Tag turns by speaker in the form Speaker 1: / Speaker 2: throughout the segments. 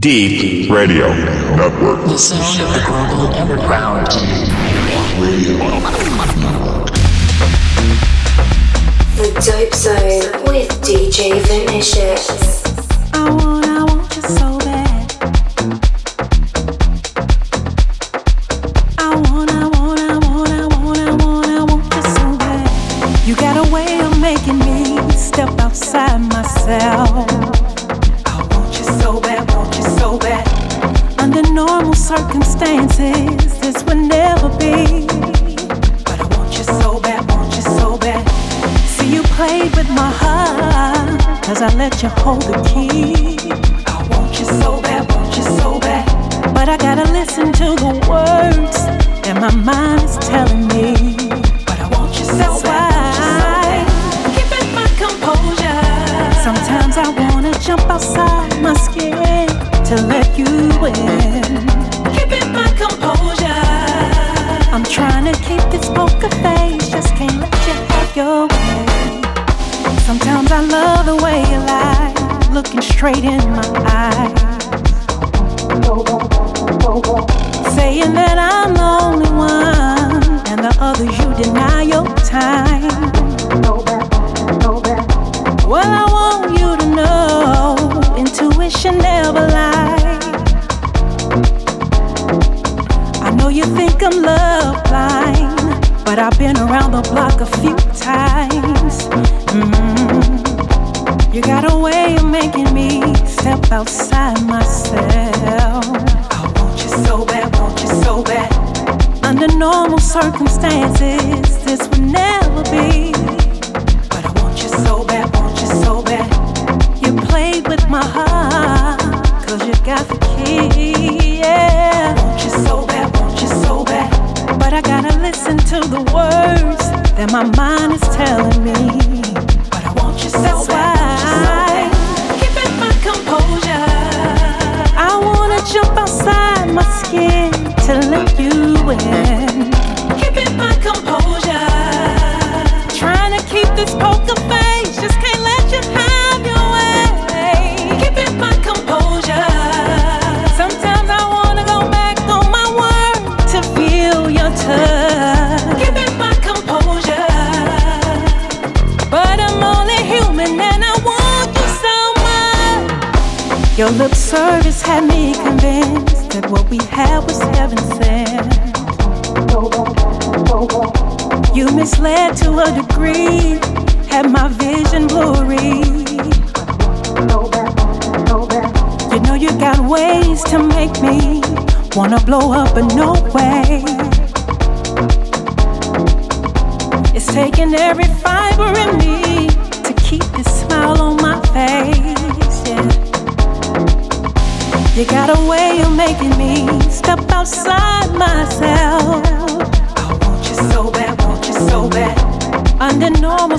Speaker 1: Deep Radio Network.
Speaker 2: The sound of the global underground. Radio Network.
Speaker 3: The Dope Zone with DJ Vinicius.
Speaker 4: I want, I want your soul. you hold the key.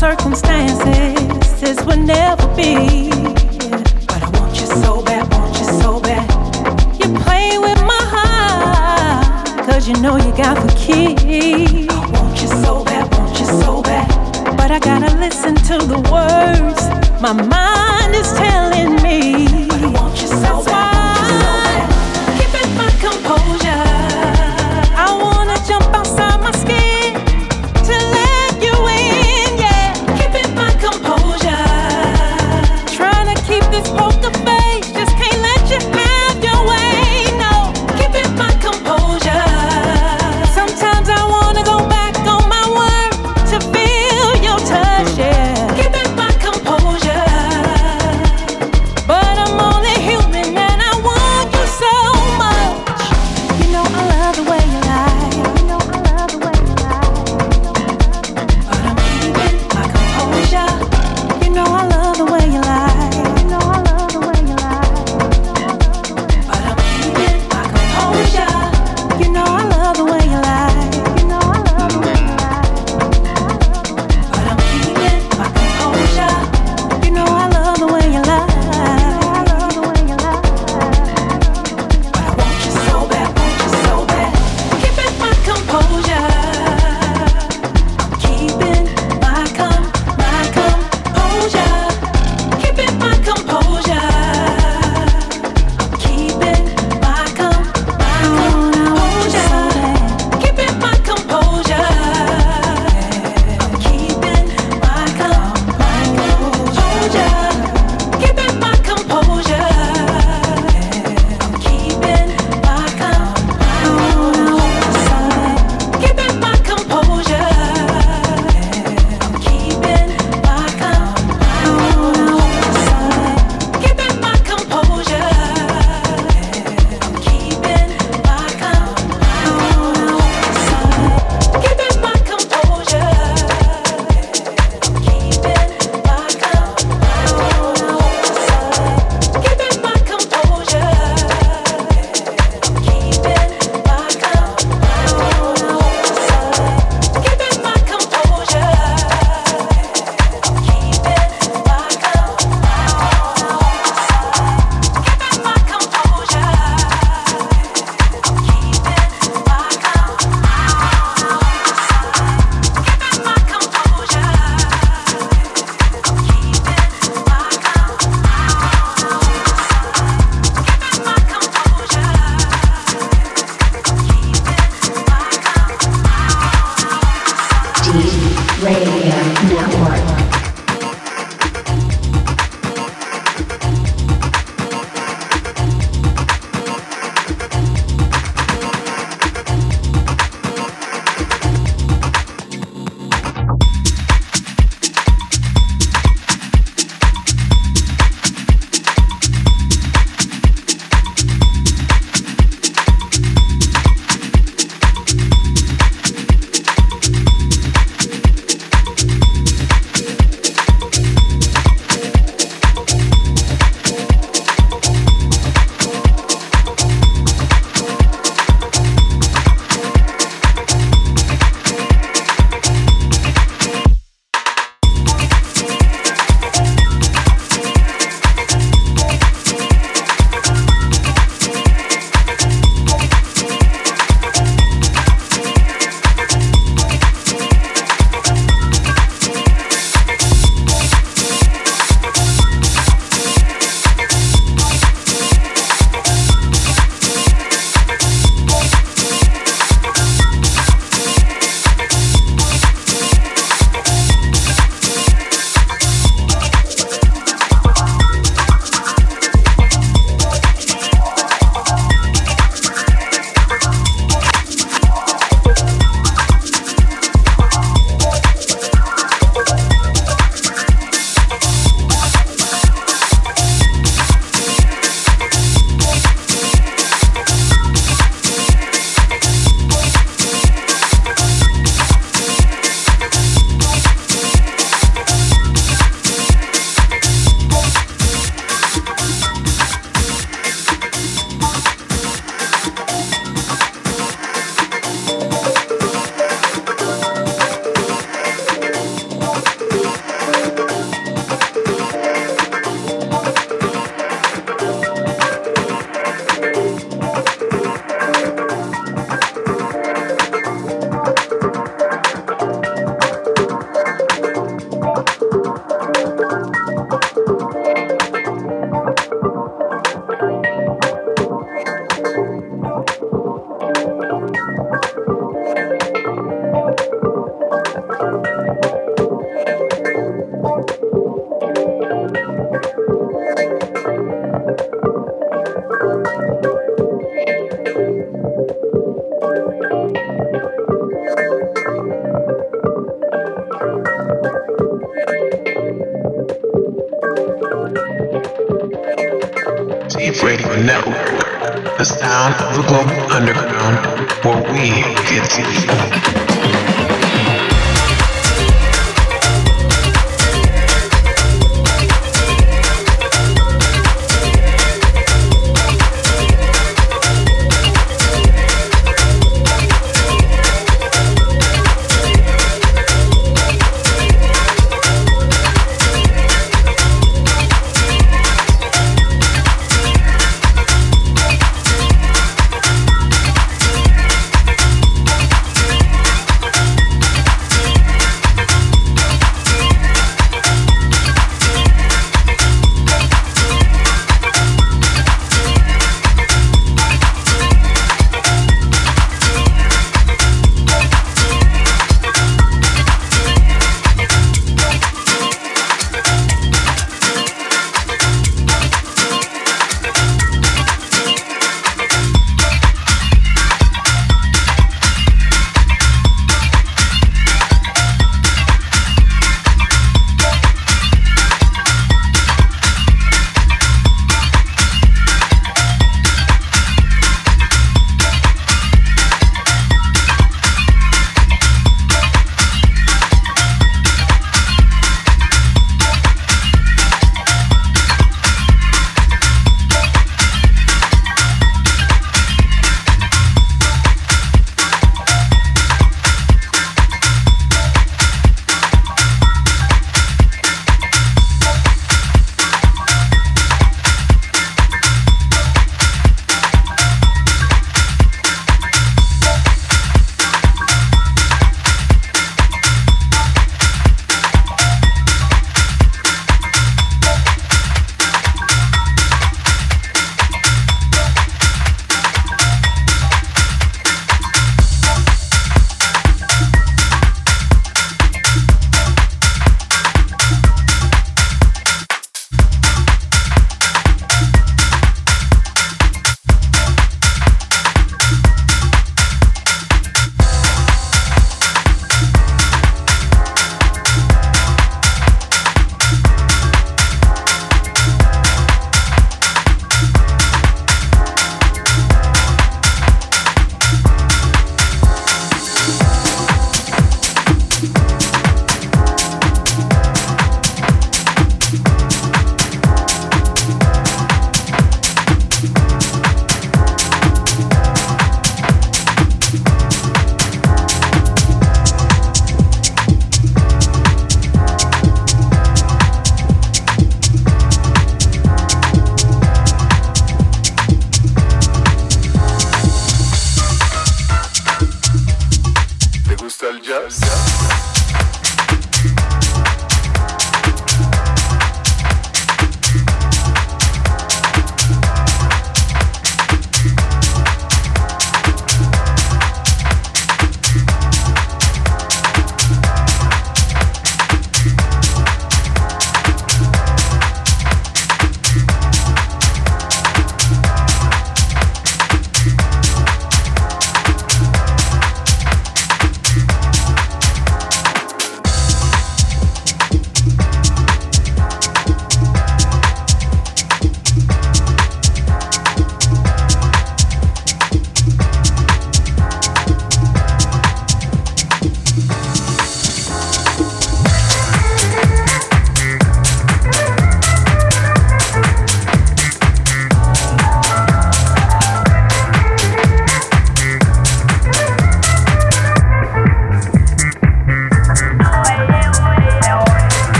Speaker 4: circumstances, this would never be.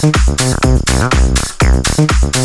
Speaker 4: Thank you.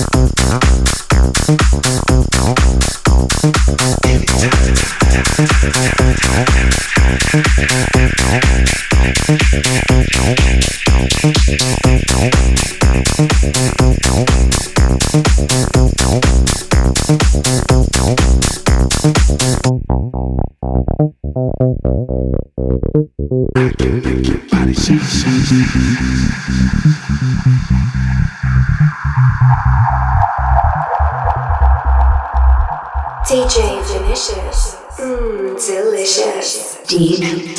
Speaker 4: DJ Vinicius. Mmm, delicious. Deep.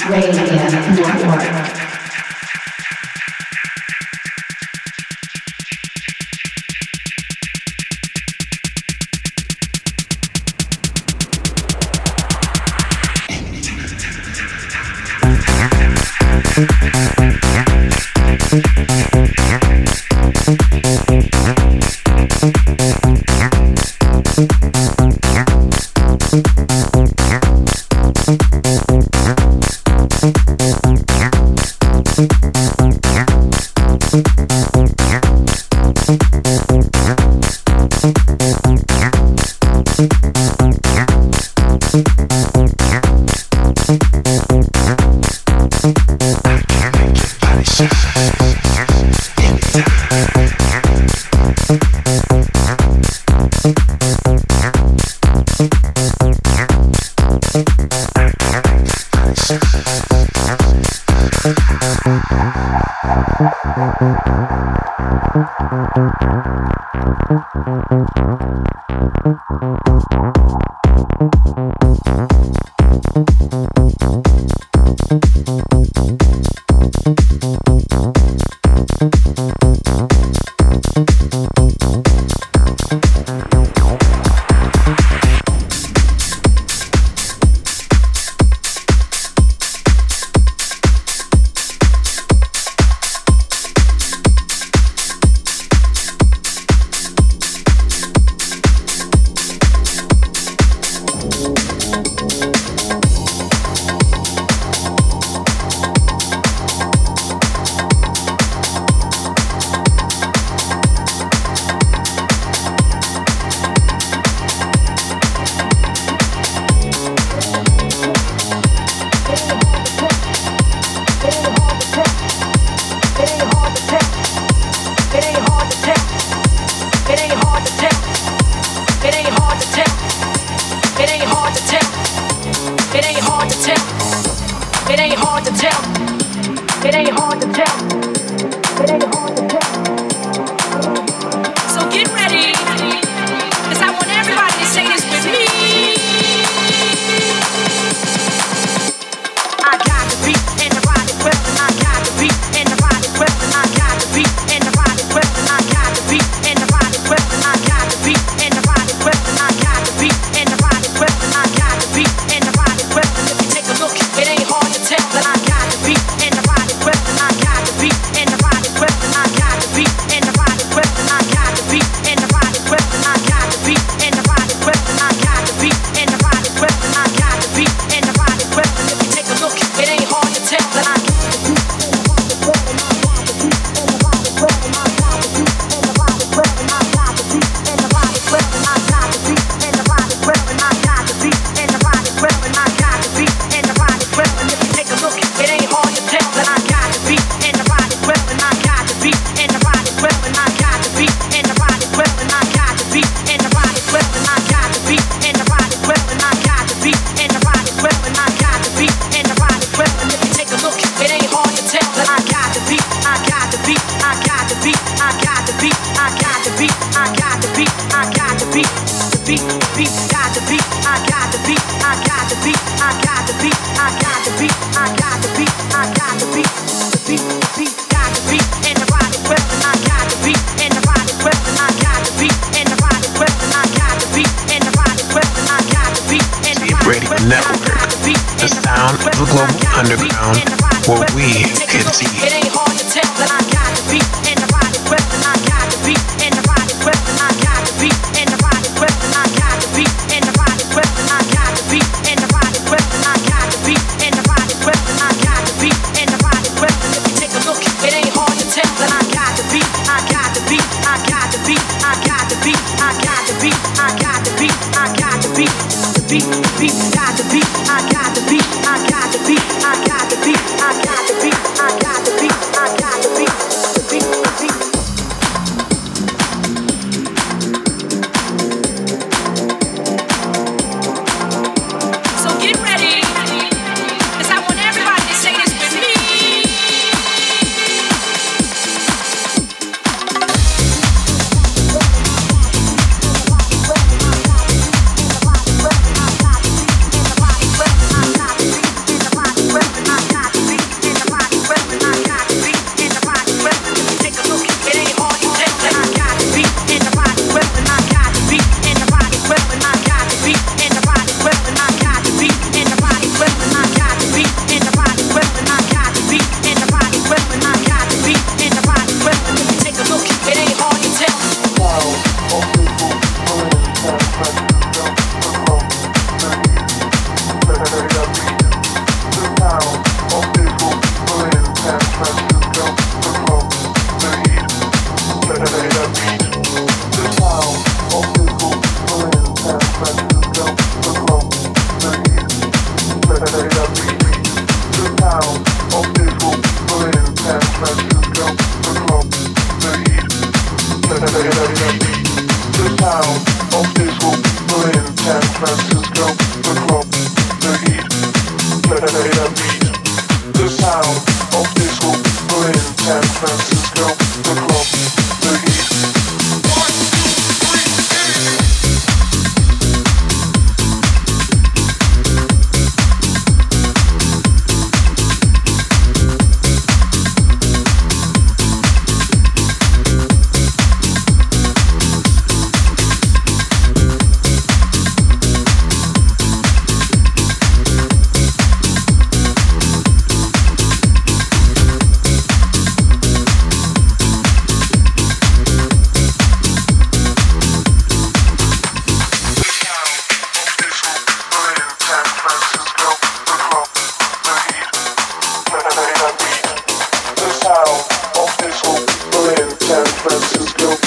Speaker 4: friends a go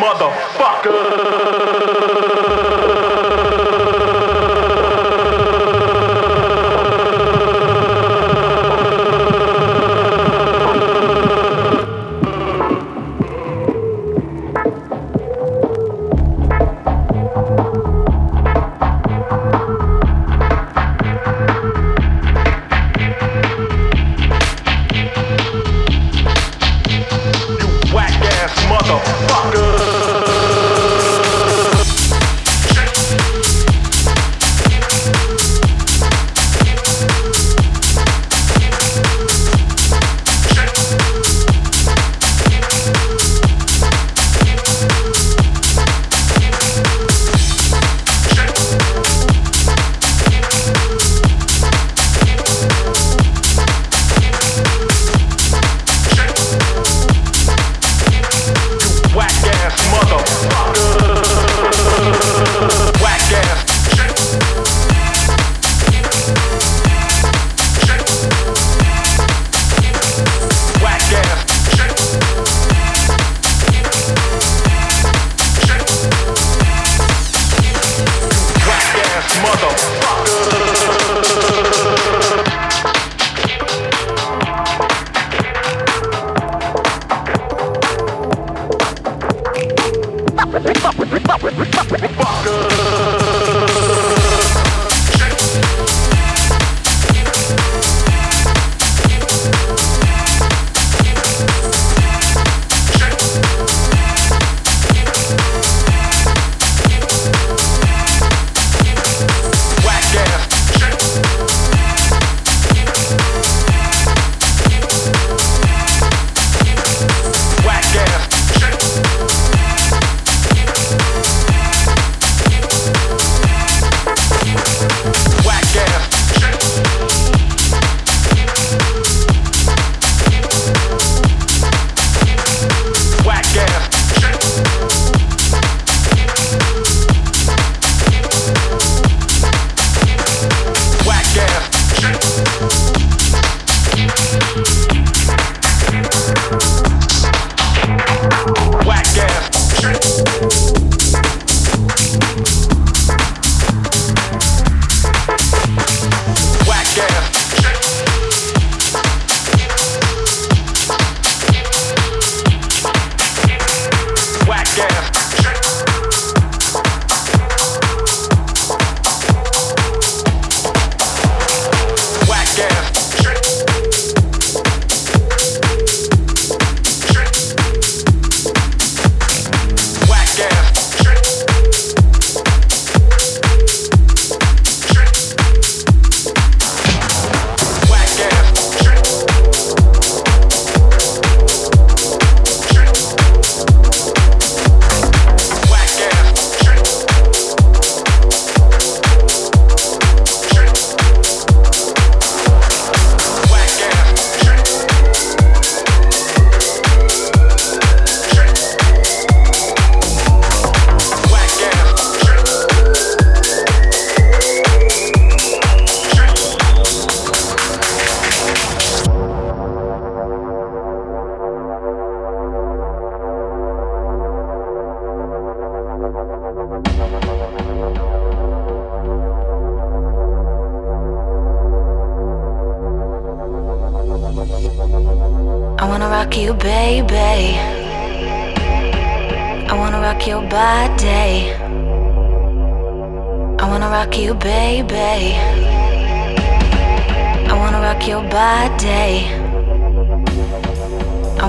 Speaker 4: mother.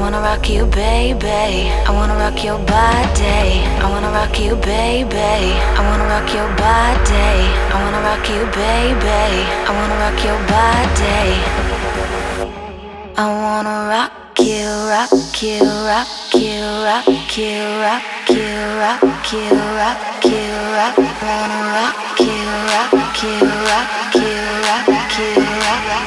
Speaker 4: wanna rock you, baby. I wanna rock your body. I wanna rock you, baby. I wanna rock your body. I wanna rock you, baby. I wanna rock your body. I wanna rock you, rock you, rock you, rock you, rock you, rock you, rock you, rock. Wanna rock you, rock you,
Speaker 5: rock you, rock you, rock. you.